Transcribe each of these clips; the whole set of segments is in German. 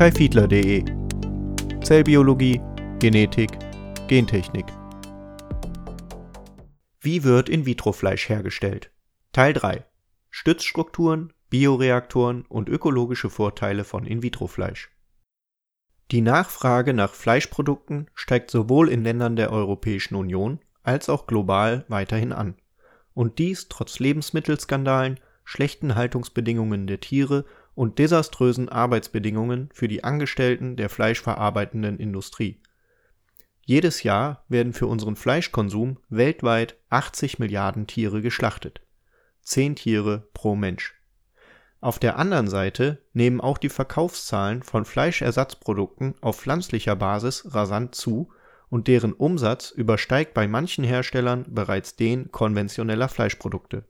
kaifiedler.de Zellbiologie, Genetik, Gentechnik. Wie wird In-vitro-Fleisch hergestellt? Teil 3 Stützstrukturen, Bioreaktoren und ökologische Vorteile von In-vitro-Fleisch. Die Nachfrage nach Fleischprodukten steigt sowohl in Ländern der Europäischen Union als auch global weiterhin an. Und dies trotz Lebensmittelskandalen, schlechten Haltungsbedingungen der Tiere und desaströsen Arbeitsbedingungen für die Angestellten der fleischverarbeitenden Industrie. Jedes Jahr werden für unseren Fleischkonsum weltweit 80 Milliarden Tiere geschlachtet. 10 Tiere pro Mensch. Auf der anderen Seite nehmen auch die Verkaufszahlen von Fleischersatzprodukten auf pflanzlicher Basis rasant zu und deren Umsatz übersteigt bei manchen Herstellern bereits den konventioneller Fleischprodukte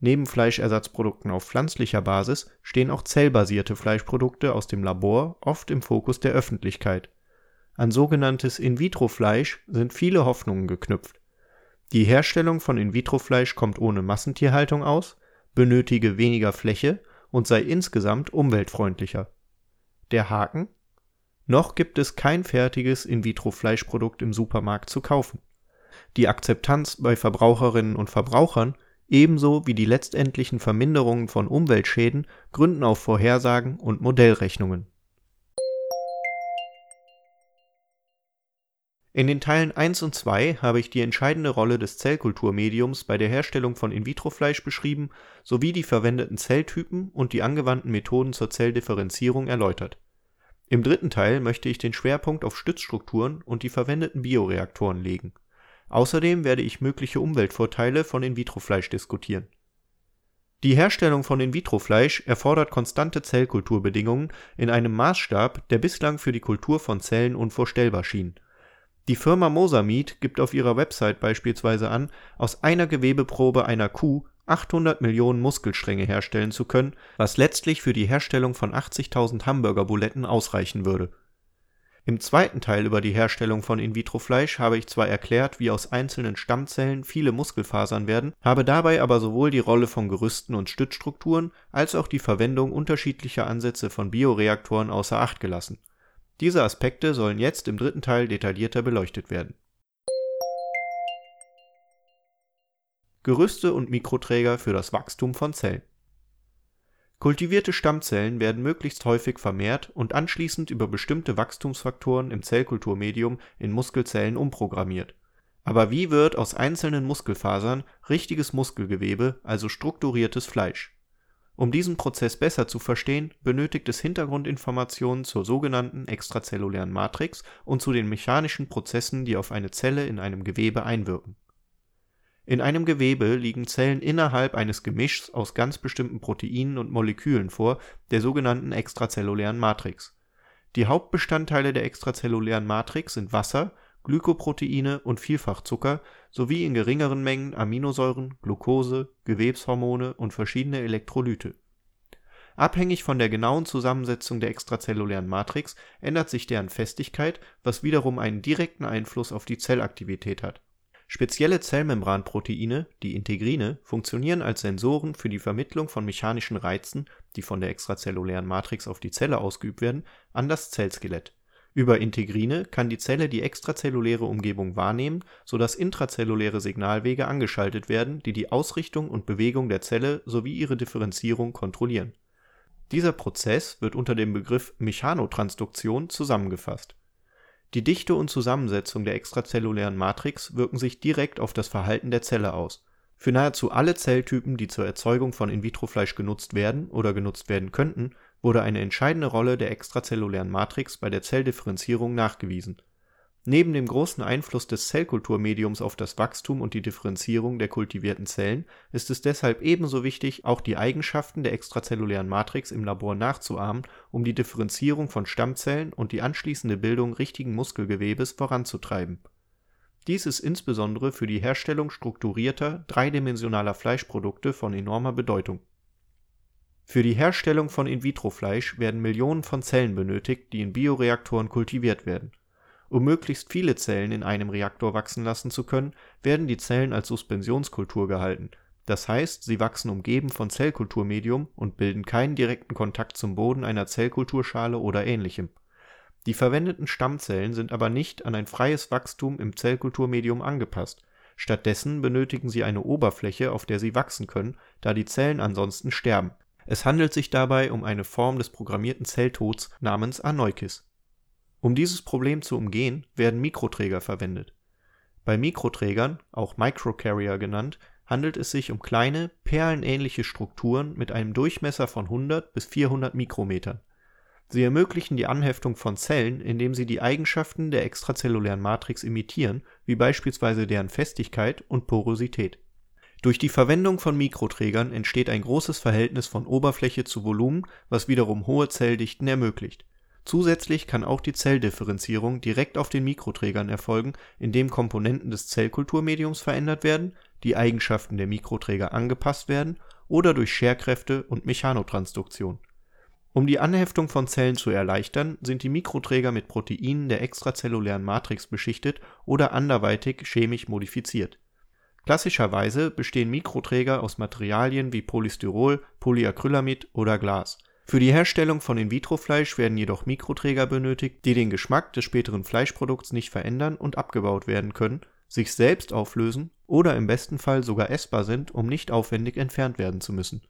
Neben Fleischersatzprodukten auf pflanzlicher Basis stehen auch zellbasierte Fleischprodukte aus dem Labor oft im Fokus der Öffentlichkeit. An sogenanntes In-vitro-Fleisch sind viele Hoffnungen geknüpft. Die Herstellung von In-vitro-Fleisch kommt ohne Massentierhaltung aus, benötige weniger Fläche und sei insgesamt umweltfreundlicher. Der Haken? Noch gibt es kein fertiges In-vitro-Fleischprodukt im Supermarkt zu kaufen. Die Akzeptanz bei Verbraucherinnen und Verbrauchern ebenso wie die letztendlichen Verminderungen von Umweltschäden gründen auf Vorhersagen und Modellrechnungen. In den Teilen 1 und 2 habe ich die entscheidende Rolle des Zellkulturmediums bei der Herstellung von In-vitro-Fleisch beschrieben sowie die verwendeten Zelltypen und die angewandten Methoden zur Zelldifferenzierung erläutert. Im dritten Teil möchte ich den Schwerpunkt auf Stützstrukturen und die verwendeten Bioreaktoren legen Außerdem werde ich mögliche Umweltvorteile von In-vitro-Fleisch diskutieren. Die Herstellung von In-vitro-Fleisch erfordert konstante Zellkulturbedingungen in einem Maßstab, der bislang für die Kultur von Zellen unvorstellbar schien. Die Firma Mosameat gibt auf ihrer Website beispielsweise an, aus einer Gewebeprobe einer Kuh 800 Millionen Muskelstränge herstellen zu können, was letztlich für die Herstellung von 80.000 Hamburgerbuletten ausreichen würde im zweiten Teil über die Herstellung von In-vitro-Fleisch habe ich zwar erklärt, wie aus einzelnen Stammzellen viele Muskelfasern werden, habe dabei aber sowohl die Rolle von Gerüsten und Stützstrukturen als auch die Verwendung unterschiedlicher Ansätze von Bioreaktoren außer Acht gelassen. Diese Aspekte sollen jetzt im dritten Teil detaillierter beleuchtet werden. Gerüste und Mikroträger für das Wachstum von Zellen Kultivierte Stammzellen werden möglichst häufig vermehrt und anschließend über bestimmte Wachstumsfaktoren im Zellkulturmedium in Muskelzellen umprogrammiert. Aber wie wird aus einzelnen Muskelfasern richtiges Muskelgewebe, also strukturiertes Fleisch? Um diesen Prozess besser zu verstehen, benötigt es Hintergrundinformationen zur sogenannten extrazellulären Matrix und zu den mechanischen Prozessen, die auf eine Zelle in einem Gewebe einwirken in einem Gewebe liegen Zellen innerhalb eines Gemischs aus ganz bestimmten Proteinen und Molekülen vor, der sogenannten extrazellulären Matrix. Die Hauptbestandteile der extrazellulären Matrix sind Wasser, Glykoproteine und Vielfachzucker sowie in geringeren Mengen Aminosäuren, Glucose, Gewebshormone und verschiedene Elektrolyte. Abhängig von der genauen Zusammensetzung der extrazellulären Matrix ändert sich deren Festigkeit, was wiederum einen direkten Einfluss auf die Zellaktivität hat Spezielle Zellmembranproteine, die Integrine, funktionieren als Sensoren für die Vermittlung von mechanischen Reizen, die von der extrazellulären Matrix auf die Zelle ausgeübt werden, an das Zellskelett. Über Integrine kann die Zelle die extrazelluläre Umgebung wahrnehmen, so dass intrazelluläre Signalwege angeschaltet werden, die die Ausrichtung und Bewegung der Zelle sowie ihre Differenzierung kontrollieren. Dieser Prozess wird unter dem Begriff Mechanotransduktion zusammengefasst die Dichte und Zusammensetzung der extrazellulären Matrix wirken sich direkt auf das Verhalten der Zelle aus. Für nahezu alle Zelltypen, die zur Erzeugung von In-vitro-Fleisch genutzt werden oder genutzt werden könnten, wurde eine entscheidende Rolle der extrazellulären Matrix bei der Zelldifferenzierung nachgewiesen Neben dem großen Einfluss des Zellkulturmediums auf das Wachstum und die Differenzierung der kultivierten Zellen ist es deshalb ebenso wichtig, auch die Eigenschaften der extrazellulären Matrix im Labor nachzuahmen, um die Differenzierung von Stammzellen und die anschließende Bildung richtigen Muskelgewebes voranzutreiben. Dies ist insbesondere für die Herstellung strukturierter, dreidimensionaler Fleischprodukte von enormer Bedeutung. Für die Herstellung von In-vitro-Fleisch werden Millionen von Zellen benötigt, die in Bioreaktoren kultiviert werden um möglichst viele Zellen in einem Reaktor wachsen lassen zu können, werden die Zellen als Suspensionskultur gehalten das heißt, sie wachsen umgeben von Zellkulturmedium und bilden keinen direkten Kontakt zum Boden einer Zellkulturschale oder ähnlichem. Die verwendeten Stammzellen sind aber nicht an ein freies Wachstum im Zellkulturmedium angepasst, stattdessen benötigen sie eine Oberfläche, auf der sie wachsen können, da die Zellen ansonsten sterben. Es handelt sich dabei um eine Form des programmierten Zelltods namens Aneukis. Um dieses Problem zu umgehen, werden Mikroträger verwendet. Bei Mikroträgern, auch Microcarrier genannt, handelt es sich um kleine, perlenähnliche Strukturen mit einem Durchmesser von 100 bis 400 Mikrometern. Sie ermöglichen die Anheftung von Zellen, indem sie die Eigenschaften der extrazellulären Matrix imitieren, wie beispielsweise deren Festigkeit und Porosität. Durch die Verwendung von Mikroträgern entsteht ein großes Verhältnis von Oberfläche zu Volumen, was wiederum hohe Zelldichten ermöglicht. Zusätzlich kann auch die Zelldifferenzierung direkt auf den Mikroträgern erfolgen, indem Komponenten des Zellkulturmediums verändert werden, die Eigenschaften der Mikroträger angepasst werden oder durch Scherkräfte und Mechanotransduktion. Um die Anheftung von Zellen zu erleichtern, sind die Mikroträger mit Proteinen der extrazellulären Matrix beschichtet oder anderweitig chemisch modifiziert. Klassischerweise bestehen Mikroträger aus Materialien wie Polystyrol, Polyacrylamid oder Glas. Für die Herstellung von In-vitro-Fleisch werden jedoch Mikroträger benötigt, die den Geschmack des späteren Fleischprodukts nicht verändern und abgebaut werden können, sich selbst auflösen oder im besten Fall sogar essbar sind, um nicht aufwendig entfernt werden zu müssen.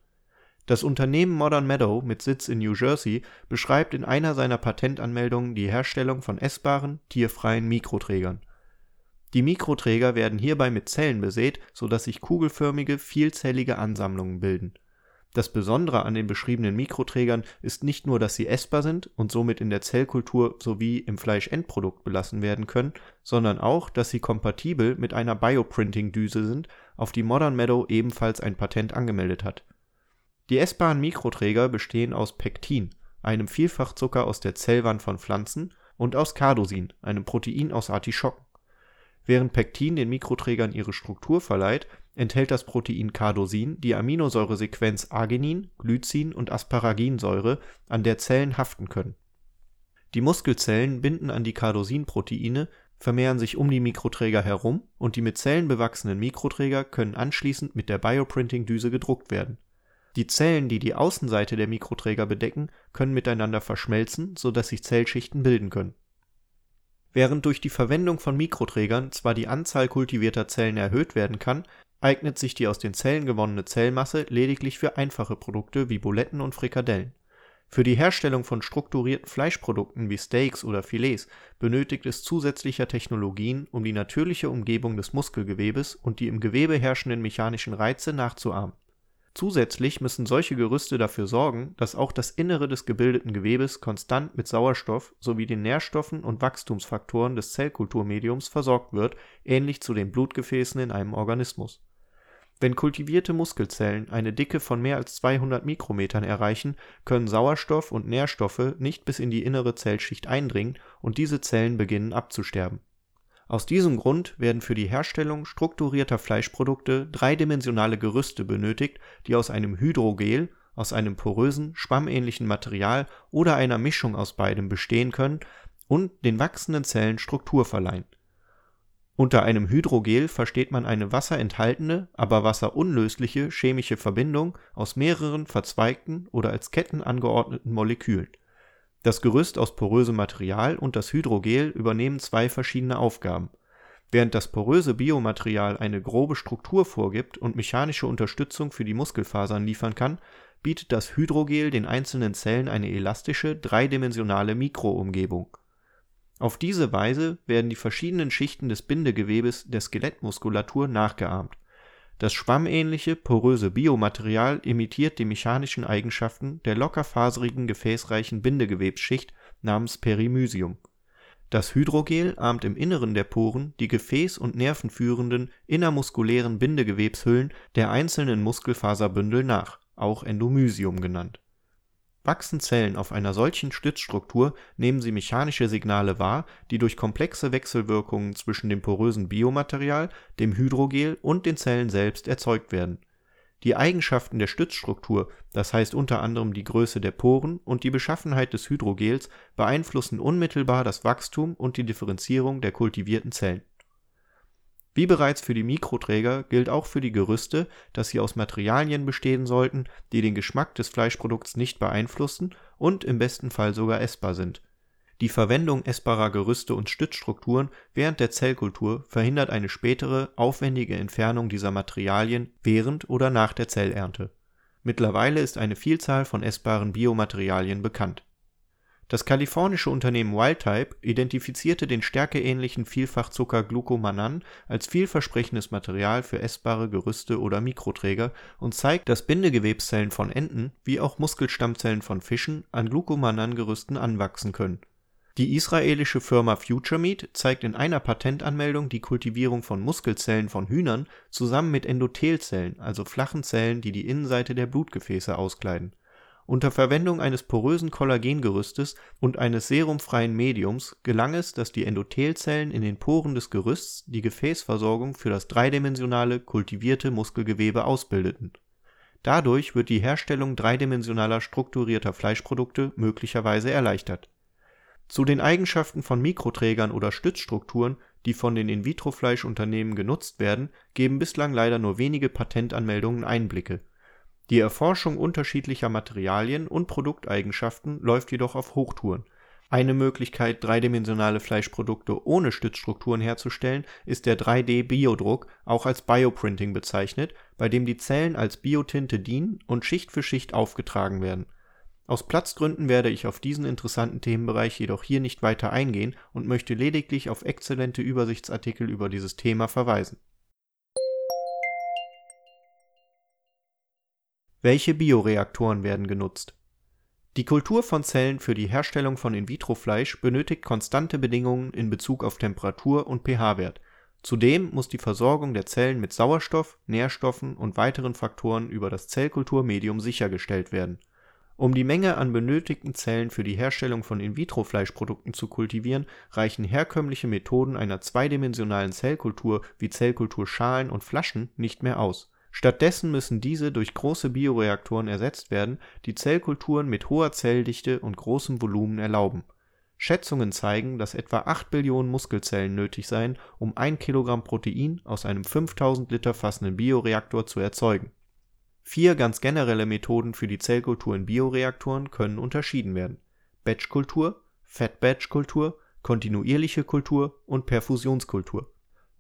Das Unternehmen Modern Meadow mit Sitz in New Jersey beschreibt in einer seiner Patentanmeldungen die Herstellung von essbaren, tierfreien Mikroträgern. Die Mikroträger werden hierbei mit Zellen besät, so dass sich kugelförmige, vielzellige Ansammlungen bilden. Das Besondere an den beschriebenen Mikroträgern ist nicht nur, dass sie essbar sind und somit in der Zellkultur sowie im Fleischendprodukt belassen werden können, sondern auch, dass sie kompatibel mit einer Bioprinting-Düse sind, auf die Modern Meadow ebenfalls ein Patent angemeldet hat. Die essbaren Mikroträger bestehen aus Pektin, einem Vielfachzucker aus der Zellwand von Pflanzen, und aus Cardosin, einem Protein aus Artischocken. Während Pektin den Mikroträgern ihre Struktur verleiht, enthält das Protein Cardosin die Aminosäuresequenz Arginin, Glycin und Asparaginsäure, an der Zellen haften können. Die Muskelzellen binden an die Cardosin-Proteine, vermehren sich um die Mikroträger herum und die mit Zellen bewachsenen Mikroträger können anschließend mit der Bioprinting-Düse gedruckt werden. Die Zellen, die die Außenseite der Mikroträger bedecken, können miteinander verschmelzen, so dass sich Zellschichten bilden können Während durch die Verwendung von Mikroträgern zwar die Anzahl kultivierter Zellen erhöht werden kann, eignet sich die aus den Zellen gewonnene Zellmasse lediglich für einfache Produkte wie Buletten und Frikadellen. Für die Herstellung von strukturierten Fleischprodukten wie Steaks oder Filets benötigt es zusätzlicher Technologien, um die natürliche Umgebung des Muskelgewebes und die im Gewebe herrschenden mechanischen Reize nachzuahmen Zusätzlich müssen solche Gerüste dafür sorgen, dass auch das Innere des gebildeten Gewebes konstant mit Sauerstoff sowie den Nährstoffen und Wachstumsfaktoren des Zellkulturmediums versorgt wird, ähnlich zu den Blutgefäßen in einem Organismus. Wenn kultivierte Muskelzellen eine Dicke von mehr als 200 Mikrometern erreichen, können Sauerstoff und Nährstoffe nicht bis in die innere Zellschicht eindringen und diese Zellen beginnen abzusterben aus diesem Grund werden für die Herstellung strukturierter Fleischprodukte dreidimensionale Gerüste benötigt, die aus einem Hydrogel, aus einem porösen, schwammähnlichen Material oder einer Mischung aus beidem bestehen können und den wachsenden Zellen Struktur verleihen. Unter einem Hydrogel versteht man eine wasserenthaltende, aber wasserunlösliche chemische Verbindung aus mehreren verzweigten oder als Ketten angeordneten Molekülen das Gerüst aus porösem Material und das Hydrogel übernehmen zwei verschiedene Aufgaben. Während das poröse Biomaterial eine grobe Struktur vorgibt und mechanische Unterstützung für die Muskelfasern liefern kann, bietet das Hydrogel den einzelnen Zellen eine elastische, dreidimensionale Mikroumgebung. Auf diese Weise werden die verschiedenen Schichten des Bindegewebes der Skelettmuskulatur nachgeahmt das schwammähnliche, poröse Biomaterial imitiert die mechanischen Eigenschaften der lockerfaserigen gefäßreichen Bindegewebsschicht namens Perimysium. Das Hydrogel ahmt im Inneren der Poren die gefäß und nervenführenden innermuskulären Bindegewebshüllen der einzelnen Muskelfaserbündel nach, auch Endomysium genannt Wachsen Zellen auf einer solchen Stützstruktur, nehmen sie mechanische Signale wahr, die durch komplexe Wechselwirkungen zwischen dem porösen Biomaterial, dem Hydrogel und den Zellen selbst erzeugt werden. Die Eigenschaften der Stützstruktur, das heißt unter anderem die Größe der Poren und die Beschaffenheit des Hydrogels, beeinflussen unmittelbar das Wachstum und die Differenzierung der kultivierten Zellen Wie bereits für die Mikroträger gilt auch für die Gerüste, dass sie aus Materialien bestehen sollten, die den Geschmack des Fleischprodukts nicht beeinflussen und im besten Fall sogar essbar sind. Die Verwendung essbarer Gerüste und Stützstrukturen während der Zellkultur verhindert eine spätere, aufwendige Entfernung dieser Materialien während oder nach der Zellernte. Mittlerweile ist eine Vielzahl von essbaren Biomaterialien bekannt das kalifornische Unternehmen Wildtype identifizierte den stärkeähnlichen Vielfachzucker Glucomannan als vielversprechendes Material für essbare Gerüste oder Mikroträger und zeigt, dass Bindegewebszellen von Enten wie auch Muskelstammzellen von Fischen an Glucomannan-Gerüsten anwachsen können. Die israelische Firma FutureMeat zeigt in einer Patentanmeldung die Kultivierung von Muskelzellen von Hühnern zusammen mit Endothelzellen, also flachen Zellen, die die Innenseite der Blutgefäße auskleiden unter Verwendung eines porösen Kollagengerüstes und eines serumfreien Mediums gelang es, dass die Endothelzellen in den Poren des Gerüsts die Gefäßversorgung für das dreidimensionale, kultivierte Muskelgewebe ausbildeten. Dadurch wird die Herstellung dreidimensionaler strukturierter Fleischprodukte möglicherweise erleichtert. Zu den Eigenschaften von Mikroträgern oder Stützstrukturen, die von den In-vitro-Fleischunternehmen genutzt werden, geben bislang leider nur wenige Patentanmeldungen Einblicke die Erforschung unterschiedlicher Materialien und Produkteigenschaften läuft jedoch auf Hochtouren. Eine Möglichkeit, dreidimensionale Fleischprodukte ohne Stützstrukturen herzustellen, ist der 3D-Biodruck, auch als Bioprinting bezeichnet, bei dem die Zellen als Biotinte dienen und Schicht für Schicht aufgetragen werden. Aus Platzgründen werde ich auf diesen interessanten Themenbereich jedoch hier nicht weiter eingehen und möchte lediglich auf exzellente Übersichtsartikel über dieses Thema verweisen Welche Bioreaktoren werden genutzt? Die Kultur von Zellen für die Herstellung von In-vitro-Fleisch benötigt konstante Bedingungen in Bezug auf Temperatur und pH-Wert. Zudem muss die Versorgung der Zellen mit Sauerstoff, Nährstoffen und weiteren Faktoren über das Zellkulturmedium sichergestellt werden. Um die Menge an benötigten Zellen für die Herstellung von In-vitro-Fleischprodukten zu kultivieren, reichen herkömmliche Methoden einer zweidimensionalen Zellkultur wie Zellkulturschalen und Flaschen nicht mehr aus Stattdessen müssen diese durch große Bioreaktoren ersetzt werden, die Zellkulturen mit hoher Zelldichte und großem Volumen erlauben. Schätzungen zeigen, dass etwa 8 Billionen Muskelzellen nötig seien, um ein Kilogramm Protein aus einem 5000 Liter fassenden Bioreaktor zu erzeugen. Vier ganz generelle Methoden für die Zellkultur in Bioreaktoren können unterschieden werden: Batchkultur, Fat-Batch-Kultur, kontinuierliche Kultur und Perfusionskultur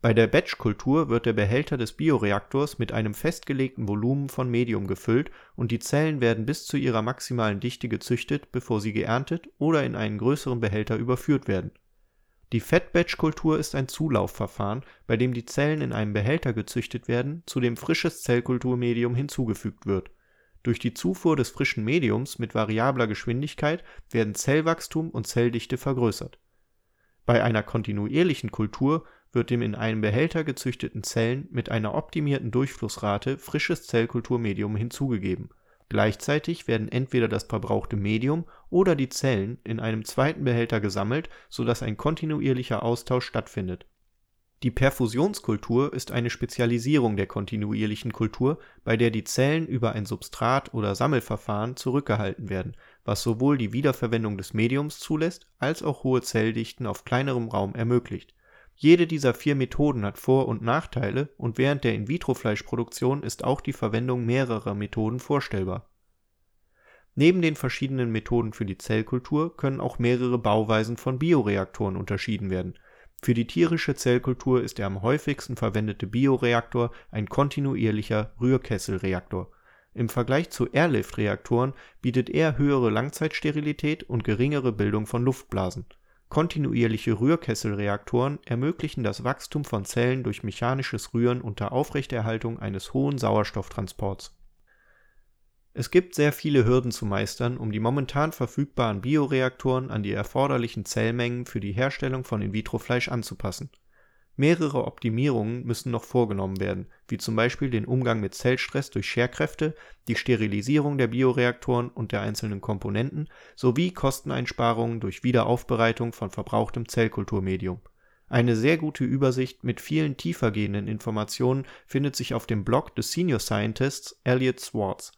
bei der Batchkultur wird der Behälter des Bioreaktors mit einem festgelegten Volumen von Medium gefüllt und die Zellen werden bis zu ihrer maximalen Dichte gezüchtet, bevor sie geerntet oder in einen größeren Behälter überführt werden. Die Fat-Batch-Kultur ist ein Zulaufverfahren, bei dem die Zellen in einem Behälter gezüchtet werden, zu dem frisches Zellkulturmedium hinzugefügt wird. Durch die Zufuhr des frischen Mediums mit variabler Geschwindigkeit werden Zellwachstum und Zelldichte vergrößert. Bei einer kontinuierlichen Kultur wird dem in einem Behälter gezüchteten Zellen mit einer optimierten Durchflussrate frisches Zellkulturmedium hinzugegeben. Gleichzeitig werden entweder das verbrauchte Medium oder die Zellen in einem zweiten Behälter gesammelt, so dass ein kontinuierlicher Austausch stattfindet. Die Perfusionskultur ist eine Spezialisierung der kontinuierlichen Kultur, bei der die Zellen über ein Substrat oder Sammelverfahren zurückgehalten werden, was sowohl die Wiederverwendung des Mediums zulässt als auch hohe Zelldichten auf kleinerem Raum ermöglicht jede dieser vier Methoden hat Vor und Nachteile und während der In-vitro-Fleischproduktion ist auch die Verwendung mehrerer Methoden vorstellbar. Neben den verschiedenen Methoden für die Zellkultur können auch mehrere Bauweisen von Bioreaktoren unterschieden werden. Für die tierische Zellkultur ist der am häufigsten verwendete Bioreaktor ein kontinuierlicher Rührkesselreaktor. Im Vergleich zu Airlift-Reaktoren bietet er höhere Langzeitsterilität und geringere Bildung von Luftblasen Kontinuierliche Rührkesselreaktoren ermöglichen das Wachstum von Zellen durch mechanisches Rühren unter Aufrechterhaltung eines hohen Sauerstofftransports. Es gibt sehr viele Hürden zu meistern, um die momentan verfügbaren Bioreaktoren an die erforderlichen Zellmengen für die Herstellung von In-vitro-Fleisch anzupassen Mehrere Optimierungen müssen noch vorgenommen werden, wie zum Beispiel den Umgang mit Zellstress durch Scherkräfte, die Sterilisierung der Bioreaktoren und der einzelnen Komponenten sowie Kosteneinsparungen durch Wiederaufbereitung von verbrauchtem Zellkulturmedium. Eine sehr gute Übersicht mit vielen tiefergehenden Informationen findet sich auf dem Blog des Senior Scientists Elliot Swartz.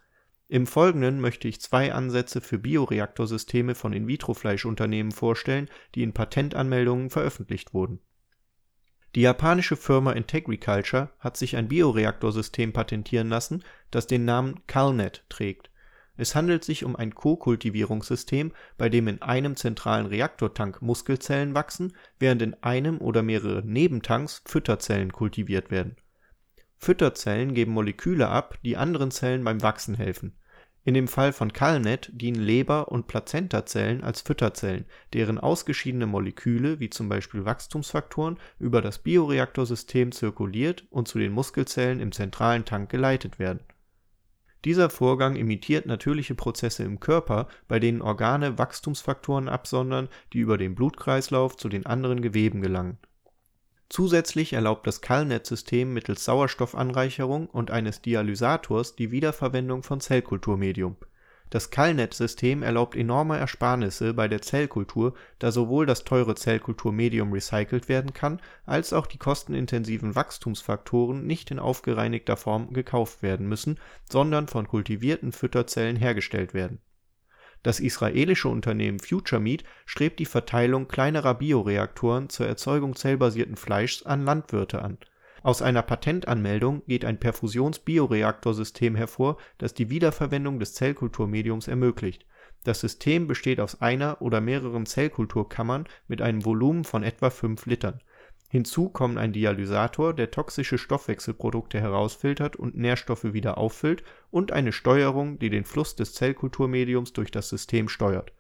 Im Folgenden möchte ich zwei Ansätze für Bioreaktorsysteme von In-vitro-Fleischunternehmen vorstellen, die in Patentanmeldungen veröffentlicht wurden Die japanische Firma Integriculture hat sich ein Bioreaktorsystem patentieren lassen, das den Namen CalNet trägt. Es handelt sich um ein Kokultivierungssystem, bei dem in einem zentralen Reaktortank Muskelzellen wachsen, während in einem oder mehreren Nebentanks Fütterzellen kultiviert werden. Fütterzellen geben Moleküle ab, die anderen Zellen beim Wachsen helfen in dem Fall von CalNet dienen Leber und Plazentazellen als Fütterzellen, deren ausgeschiedene Moleküle wie zum Beispiel Wachstumsfaktoren über das Bioreaktorsystem zirkuliert und zu den Muskelzellen im zentralen Tank geleitet werden. Dieser Vorgang imitiert natürliche Prozesse im Körper, bei denen Organe Wachstumsfaktoren absondern, die über den Blutkreislauf zu den anderen Geweben gelangen Zusätzlich erlaubt das CalNet-System mittels Sauerstoffanreicherung und eines Dialysators die Wiederverwendung von Zellkulturmedium. Das CalNet-System erlaubt enorme Ersparnisse bei der Zellkultur, da sowohl das teure Zellkulturmedium recycelt werden kann, als auch die kostenintensiven Wachstumsfaktoren nicht in aufgereinigter Form gekauft werden müssen, sondern von kultivierten Fütterzellen hergestellt werden das israelische Unternehmen FutureMeat strebt die Verteilung kleinerer Bioreaktoren zur Erzeugung zellbasierten Fleischs an Landwirte an. Aus einer Patentanmeldung geht ein Perfusions-Bioreaktorsystem hervor, das die Wiederverwendung des Zellkulturmediums ermöglicht. Das System besteht aus einer oder mehreren Zellkulturkammern mit einem Volumen von etwa 5 Litern Hinzu kommen ein Dialysator, der toxische Stoffwechselprodukte herausfiltert und Nährstoffe wieder auffüllt, und eine Steuerung, die den Fluss des Zellkulturmediums durch das System steuert.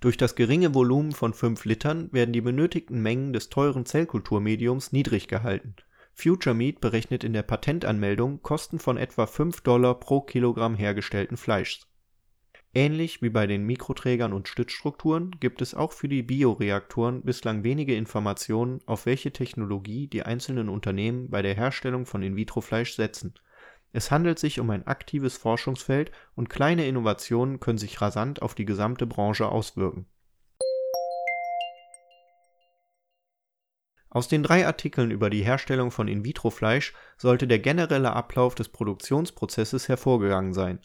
Durch das geringe Volumen von 5 Litern werden die benötigten Mengen des teuren Zellkulturmediums niedrig gehalten. FutureMeat berechnet in der Patentanmeldung Kosten von etwa 5 Dollar pro Kilogramm hergestellten Fleischs Ähnlich wie bei den Mikroträgern und Stützstrukturen gibt es auch für die Bioreaktoren bislang wenige Informationen, auf welche Technologie die einzelnen Unternehmen bei der Herstellung von In-vitro-Fleisch setzen. Es handelt sich um ein aktives Forschungsfeld und kleine Innovationen können sich rasant auf die gesamte Branche auswirken. Aus den drei Artikeln über die Herstellung von In-vitro-Fleisch sollte der generelle Ablauf des Produktionsprozesses hervorgegangen sein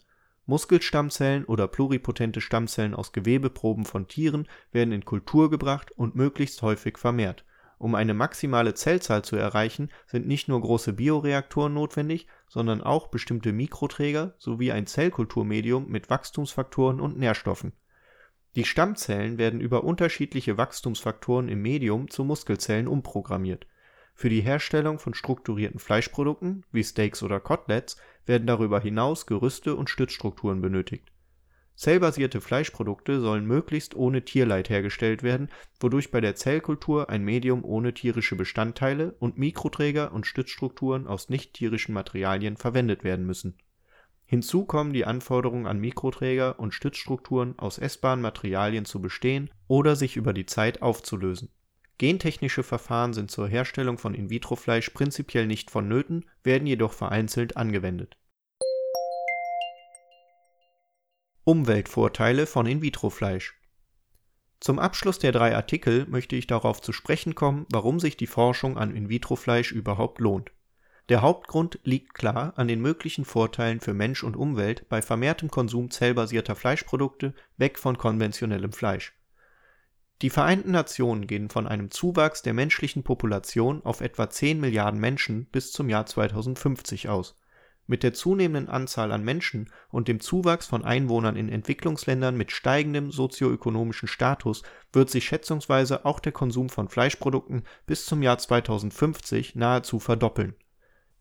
Muskelstammzellen oder pluripotente Stammzellen aus Gewebeproben von Tieren werden in Kultur gebracht und möglichst häufig vermehrt. Um eine maximale Zellzahl zu erreichen, sind nicht nur große Bioreaktoren notwendig, sondern auch bestimmte Mikroträger sowie ein Zellkulturmedium mit Wachstumsfaktoren und Nährstoffen. Die Stammzellen werden über unterschiedliche Wachstumsfaktoren im Medium zu Muskelzellen umprogrammiert für die Herstellung von strukturierten Fleischprodukten wie Steaks oder Koteletts werden darüber hinaus Gerüste und Stützstrukturen benötigt. Zellbasierte Fleischprodukte sollen möglichst ohne Tierleid hergestellt werden, wodurch bei der Zellkultur ein Medium ohne tierische Bestandteile und Mikroträger und Stützstrukturen aus nichttierischen Materialien verwendet werden müssen. Hinzu kommen die Anforderung an Mikroträger und Stützstrukturen aus essbaren Materialien zu bestehen oder sich über die Zeit aufzulösen Gentechnische Verfahren sind zur Herstellung von In-vitro-Fleisch prinzipiell nicht vonnöten, werden jedoch vereinzelt angewendet. Umweltvorteile von In-vitro-Fleisch Zum Abschluss der drei Artikel möchte ich darauf zu sprechen kommen, warum sich die Forschung an In-vitro-Fleisch überhaupt lohnt. Der Hauptgrund liegt klar an den möglichen Vorteilen für Mensch und Umwelt bei vermehrtem Konsum zellbasierter Fleischprodukte weg von konventionellem Fleisch die Vereinten Nationen gehen von einem Zuwachs der menschlichen Population auf etwa 10 Milliarden Menschen bis zum Jahr 2050 aus. Mit der zunehmenden Anzahl an Menschen und dem Zuwachs von Einwohnern in Entwicklungsländern mit steigendem sozioökonomischen Status wird sich schätzungsweise auch der Konsum von Fleischprodukten bis zum Jahr 2050 nahezu verdoppeln.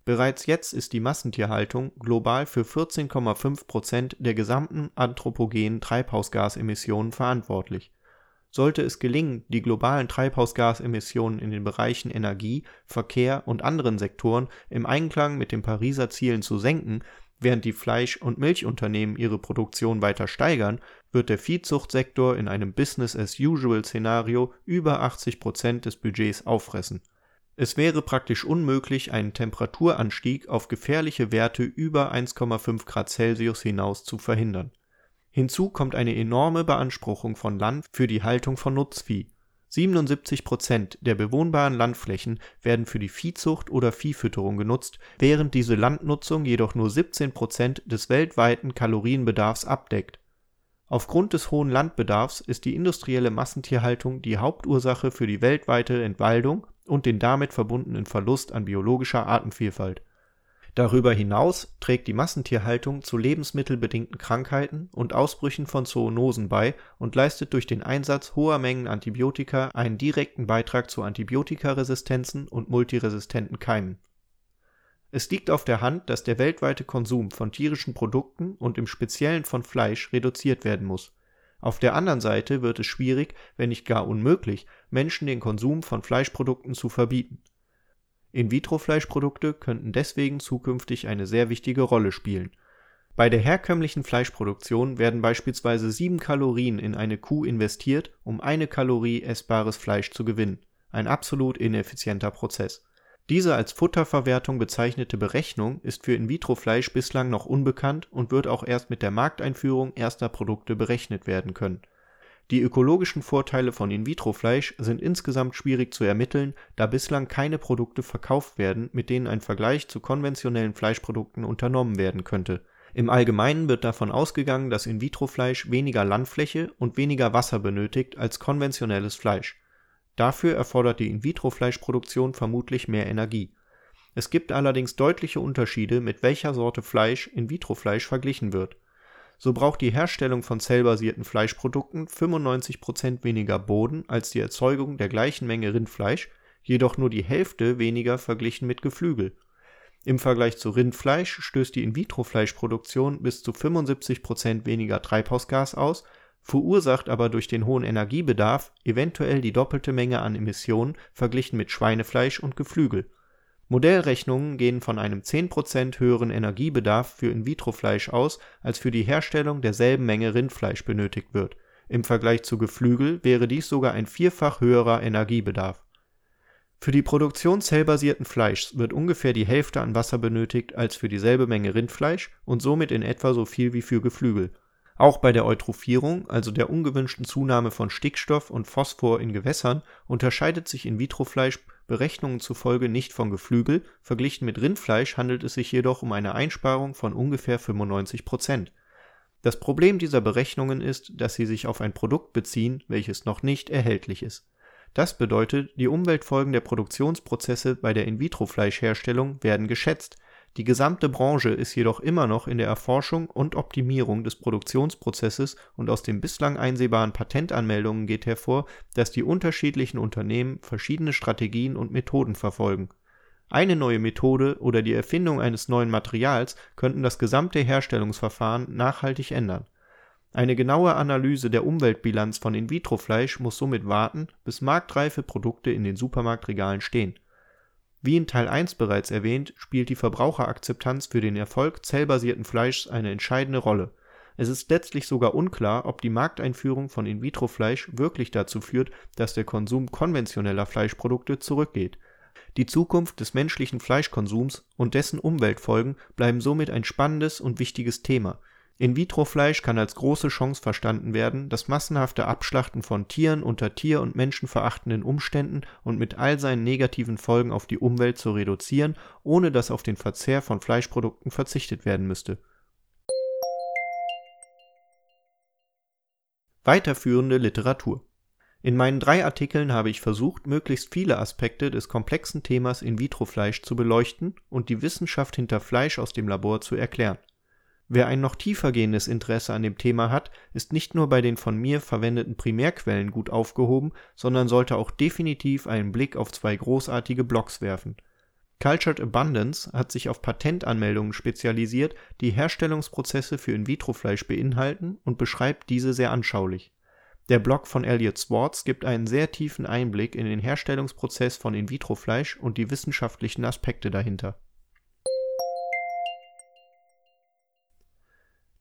Bereits jetzt ist die Massentierhaltung global für 14,5 Prozent der gesamten anthropogenen Treibhausgasemissionen verantwortlich sollte es gelingen, die globalen Treibhausgasemissionen in den Bereichen Energie, Verkehr und anderen Sektoren im Einklang mit den Pariser Zielen zu senken, während die Fleisch und Milchunternehmen ihre Produktion weiter steigern, wird der Viehzuchtsektor in einem Business-as-usual-Szenario über 80 Prozent des Budgets auffressen. Es wäre praktisch unmöglich, einen Temperaturanstieg auf gefährliche Werte über 1,5 Grad Celsius hinaus zu verhindern Hinzu kommt eine enorme Beanspruchung von Land für die Haltung von Nutzvieh. 77 Prozent der bewohnbaren Landflächen werden für die Viehzucht oder Viehfütterung genutzt, während diese Landnutzung jedoch nur 17 Prozent des weltweiten Kalorienbedarfs abdeckt. Aufgrund des hohen Landbedarfs ist die industrielle Massentierhaltung die Hauptursache für die weltweite Entwaldung und den damit verbundenen Verlust an biologischer Artenvielfalt. Darüber hinaus trägt die Massentierhaltung zu lebensmittelbedingten Krankheiten und Ausbrüchen von Zoonosen bei und leistet durch den Einsatz hoher Mengen Antibiotika einen direkten Beitrag zu Antibiotikaresistenzen und multiresistenten Keimen. Es liegt auf der Hand, dass der weltweite Konsum von tierischen Produkten und im Speziellen von Fleisch reduziert werden muss. Auf der anderen Seite wird es schwierig, wenn nicht gar unmöglich, Menschen den Konsum von Fleischprodukten zu verbieten In-vitro-Fleischprodukte könnten deswegen zukünftig eine sehr wichtige Rolle spielen. Bei der herkömmlichen Fleischproduktion werden beispielsweise sieben Kalorien in eine Kuh investiert, um eine Kalorie essbares Fleisch zu gewinnen – ein absolut ineffizienter Prozess. Diese als Futterverwertung bezeichnete Berechnung ist für In-vitro-Fleisch bislang noch unbekannt und wird auch erst mit der Markteinführung erster Produkte berechnet werden können die ökologischen Vorteile von In-vitro-Fleisch sind insgesamt schwierig zu ermitteln, da bislang keine Produkte verkauft werden, mit denen ein Vergleich zu konventionellen Fleischprodukten unternommen werden könnte. Im Allgemeinen wird davon ausgegangen, dass In-vitro-Fleisch weniger Landfläche und weniger Wasser benötigt als konventionelles Fleisch. Dafür erfordert die In-vitro-Fleischproduktion vermutlich mehr Energie. Es gibt allerdings deutliche Unterschiede, mit welcher Sorte Fleisch In-vitro-Fleisch verglichen wird so braucht die Herstellung von zellbasierten Fleischprodukten 95% weniger Boden als die Erzeugung der gleichen Menge Rindfleisch, jedoch nur die Hälfte weniger verglichen mit Geflügel. Im Vergleich zu Rindfleisch stößt die In-vitro-Fleischproduktion bis zu 75% weniger Treibhausgas aus, verursacht aber durch den hohen Energiebedarf eventuell die doppelte Menge an Emissionen verglichen mit Schweinefleisch und Geflügel Modellrechnungen gehen von einem 10% höheren Energiebedarf für In-vitro-Fleisch aus, als für die Herstellung derselben Menge Rindfleisch benötigt wird, im Vergleich zu Geflügel wäre dies sogar ein vierfach höherer Energiebedarf. Für die Produktion zellbasierten Fleischs wird ungefähr die Hälfte an Wasser benötigt als für dieselbe Menge Rindfleisch und somit in etwa so viel wie für Geflügel auch bei der Eutrophierung, also der ungewünschten Zunahme von Stickstoff und Phosphor in Gewässern, unterscheidet sich In-vitro-Fleisch Berechnungen zufolge nicht von Geflügel, verglichen mit Rindfleisch handelt es sich jedoch um eine Einsparung von ungefähr 95 Prozent. Das Problem dieser Berechnungen ist, dass sie sich auf ein Produkt beziehen, welches noch nicht erhältlich ist. Das bedeutet, die Umweltfolgen der Produktionsprozesse bei der In-vitro-Fleischherstellung werden geschätzt die gesamte Branche ist jedoch immer noch in der Erforschung und Optimierung des Produktionsprozesses und aus den bislang einsehbaren Patentanmeldungen geht hervor, dass die unterschiedlichen Unternehmen verschiedene Strategien und Methoden verfolgen. Eine neue Methode oder die Erfindung eines neuen Materials könnten das gesamte Herstellungsverfahren nachhaltig ändern. Eine genaue Analyse der Umweltbilanz von In-vitro-Fleisch muss somit warten, bis marktreife Produkte in den Supermarktregalen stehen wie in Teil 1 bereits erwähnt, spielt die Verbraucherakzeptanz für den Erfolg zellbasierten Fleischs eine entscheidende Rolle. Es ist letztlich sogar unklar, ob die Markteinführung von In-vitro-Fleisch wirklich dazu führt, dass der Konsum konventioneller Fleischprodukte zurückgeht. Die Zukunft des menschlichen Fleischkonsums und dessen Umweltfolgen bleiben somit ein spannendes und wichtiges Thema in-vitro-Fleisch kann als große Chance verstanden werden, das massenhafte Abschlachten von Tieren unter tier und menschenverachtenden Umständen und mit all seinen negativen Folgen auf die Umwelt zu reduzieren, ohne dass auf den Verzehr von Fleischprodukten verzichtet werden müsste. Weiterführende Literatur In meinen drei Artikeln habe ich versucht, möglichst viele Aspekte des komplexen Themas In-vitro-Fleisch zu beleuchten und die Wissenschaft hinter Fleisch aus dem Labor zu erklären Wer ein noch tiefergehendes Interesse an dem Thema hat, ist nicht nur bei den von mir verwendeten Primärquellen gut aufgehoben, sondern sollte auch definitiv einen Blick auf zwei großartige Blogs werfen. Cultured Abundance hat sich auf Patentanmeldungen spezialisiert, die Herstellungsprozesse für In-vitro-Fleisch beinhalten und beschreibt diese sehr anschaulich. Der Blog von Elliot Swartz gibt einen sehr tiefen Einblick in den Herstellungsprozess von In-vitro-Fleisch und die wissenschaftlichen Aspekte dahinter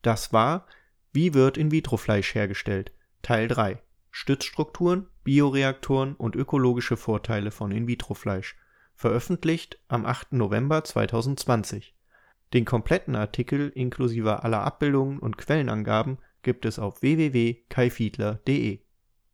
Das war Wie wird In-vitro-Fleisch hergestellt? Teil 3 Stützstrukturen, Bioreaktoren und ökologische Vorteile von In-vitro-Fleisch, veröffentlicht am 8. November 2020. Den kompletten Artikel inklusive aller Abbildungen und Quellenangaben gibt es auf www.kaifiedler.de